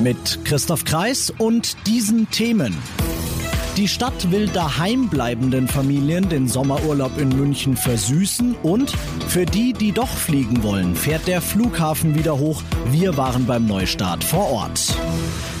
Mit Christoph Kreis und diesen Themen. Die Stadt will daheimbleibenden Familien den Sommerurlaub in München versüßen und für die, die doch fliegen wollen, fährt der Flughafen wieder hoch. Wir waren beim Neustart vor Ort.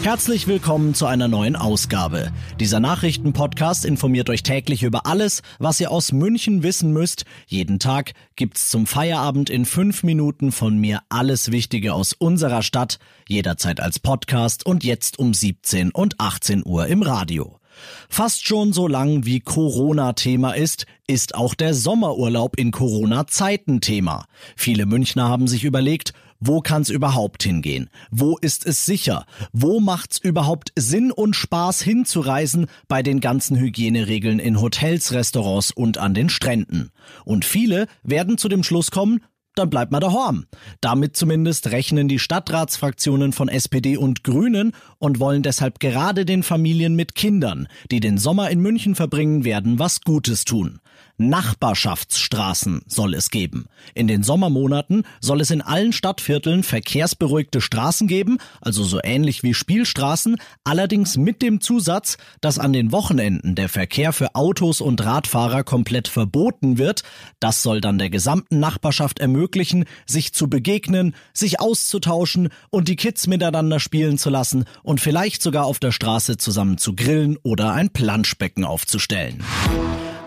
Herzlich willkommen zu einer neuen Ausgabe. Dieser Nachrichtenpodcast informiert euch täglich über alles, was ihr aus München wissen müsst. Jeden Tag gibt's zum Feierabend in fünf Minuten von mir alles Wichtige aus unserer Stadt, jederzeit als Podcast und jetzt um 17 und 18 Uhr im Radio. Fast schon so lang wie Corona Thema ist, ist auch der Sommerurlaub in Corona-Zeiten Thema. Viele Münchner haben sich überlegt, wo kann's überhaupt hingehen? Wo ist es sicher? Wo macht's überhaupt Sinn und Spaß hinzureisen bei den ganzen Hygieneregeln in Hotels, Restaurants und an den Stränden? Und viele werden zu dem Schluss kommen, dann bleibt mal daheim. Damit zumindest rechnen die Stadtratsfraktionen von SPD und Grünen und wollen deshalb gerade den Familien mit Kindern, die den Sommer in München verbringen werden, was Gutes tun. Nachbarschaftsstraßen soll es geben. In den Sommermonaten soll es in allen Stadtvierteln verkehrsberuhigte Straßen geben, also so ähnlich wie Spielstraßen, allerdings mit dem Zusatz, dass an den Wochenenden der Verkehr für Autos und Radfahrer komplett verboten wird. Das soll dann der gesamten Nachbarschaft ermöglichen, sich zu begegnen, sich auszutauschen und die Kids miteinander spielen zu lassen und vielleicht sogar auf der Straße zusammen zu grillen oder ein Planschbecken aufzustellen.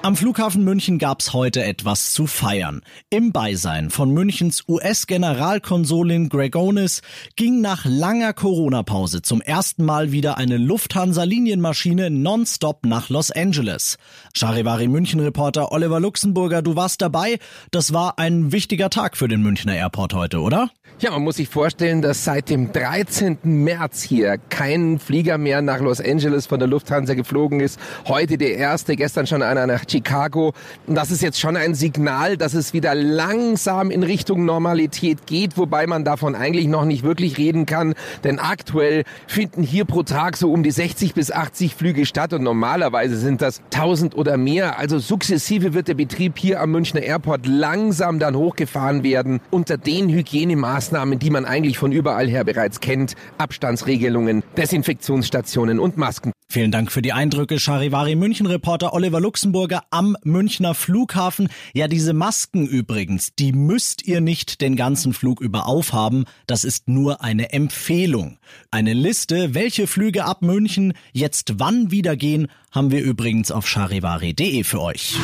Am Flughafen München gab's heute etwas zu feiern. Im Beisein von Münchens US-Generalkonsulin Gregonis ging nach langer Corona-Pause zum ersten Mal wieder eine Lufthansa-Linienmaschine nonstop nach Los Angeles. Charivari München-Reporter Oliver Luxemburger, du warst dabei. Das war ein wichtiger Tag für den Münchner Airport heute, oder? Ja, man muss sich vorstellen, dass seit dem 13. März hier kein Flieger mehr nach Los Angeles von der Lufthansa geflogen ist. Heute der erste, gestern schon einer nach Chicago. Das ist jetzt schon ein Signal, dass es wieder langsam in Richtung Normalität geht, wobei man davon eigentlich noch nicht wirklich reden kann, denn aktuell finden hier pro Tag so um die 60 bis 80 Flüge statt und normalerweise sind das 1000 oder mehr. Also sukzessive wird der Betrieb hier am Münchner Airport langsam dann hochgefahren werden unter den Hygienemaßnahmen, die man eigentlich von überall her bereits kennt. Abstandsregelungen, Desinfektionsstationen und Masken. Vielen Dank für die Eindrücke, Charivari München-Reporter Oliver Luxemburger am Münchner Flughafen. Ja, diese Masken übrigens, die müsst ihr nicht den ganzen Flug über aufhaben. Das ist nur eine Empfehlung. Eine Liste, welche Flüge ab München jetzt wann wieder gehen, haben wir übrigens auf charivari.de für euch.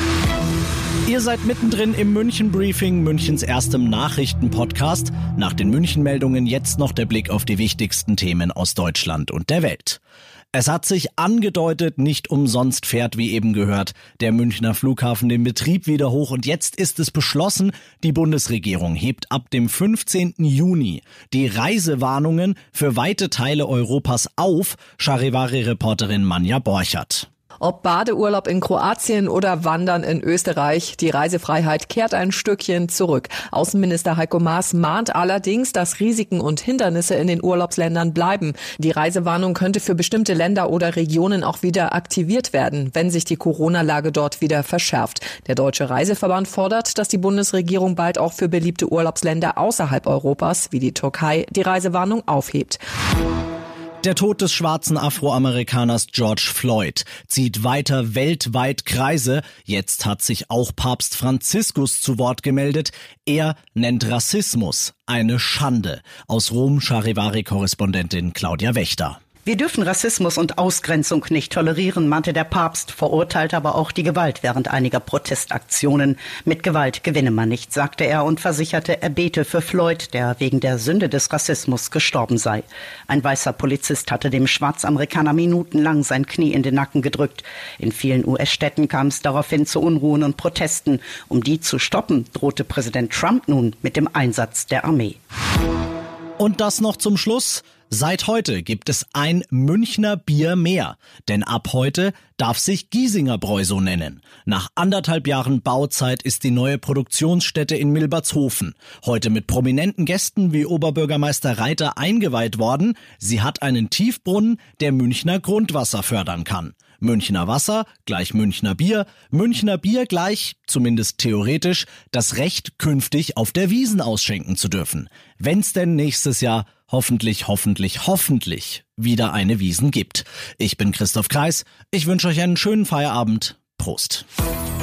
Ihr seid mittendrin im München Briefing, Münchens erstem Nachrichtenpodcast. Nach den München Meldungen jetzt noch der Blick auf die wichtigsten Themen aus Deutschland und der Welt. Es hat sich angedeutet, nicht umsonst fährt, wie eben gehört, der Münchner Flughafen den Betrieb wieder hoch und jetzt ist es beschlossen, die Bundesregierung hebt ab dem 15. Juni die Reisewarnungen für weite Teile Europas auf, Charivari-Reporterin Manja Borchert. Ob Badeurlaub in Kroatien oder Wandern in Österreich, die Reisefreiheit kehrt ein Stückchen zurück. Außenminister Heiko Maas mahnt allerdings, dass Risiken und Hindernisse in den Urlaubsländern bleiben. Die Reisewarnung könnte für bestimmte Länder oder Regionen auch wieder aktiviert werden, wenn sich die Corona-Lage dort wieder verschärft. Der Deutsche Reiseverband fordert, dass die Bundesregierung bald auch für beliebte Urlaubsländer außerhalb Europas, wie die Türkei, die Reisewarnung aufhebt. Der Tod des schwarzen Afroamerikaners George Floyd zieht weiter weltweit Kreise. Jetzt hat sich auch Papst Franziskus zu Wort gemeldet. Er nennt Rassismus eine Schande. Aus Rom Charivari-Korrespondentin Claudia Wächter. Wir dürfen Rassismus und Ausgrenzung nicht tolerieren, mahnte der Papst, verurteilte aber auch die Gewalt während einiger Protestaktionen. Mit Gewalt gewinne man nicht, sagte er und versicherte, er bete für Floyd, der wegen der Sünde des Rassismus gestorben sei. Ein weißer Polizist hatte dem Schwarzamerikaner minutenlang sein Knie in den Nacken gedrückt. In vielen US-Städten kam es daraufhin zu Unruhen und Protesten. Um die zu stoppen, drohte Präsident Trump nun mit dem Einsatz der Armee. Und das noch zum Schluss. Seit heute gibt es ein Münchner Bier mehr, denn ab heute darf sich Giesinger Bräu so nennen. Nach anderthalb Jahren Bauzeit ist die neue Produktionsstätte in Milbertshofen heute mit prominenten Gästen wie Oberbürgermeister Reiter eingeweiht worden. Sie hat einen Tiefbrunnen, der Münchner Grundwasser fördern kann. Münchner Wasser gleich Münchner Bier, Münchner Bier gleich, zumindest theoretisch, das Recht, künftig auf der Wiesen ausschenken zu dürfen. Wenn's denn nächstes Jahr hoffentlich, hoffentlich, hoffentlich wieder eine Wiesen gibt. Ich bin Christoph Kreis. Ich wünsche euch einen schönen Feierabend. Prost.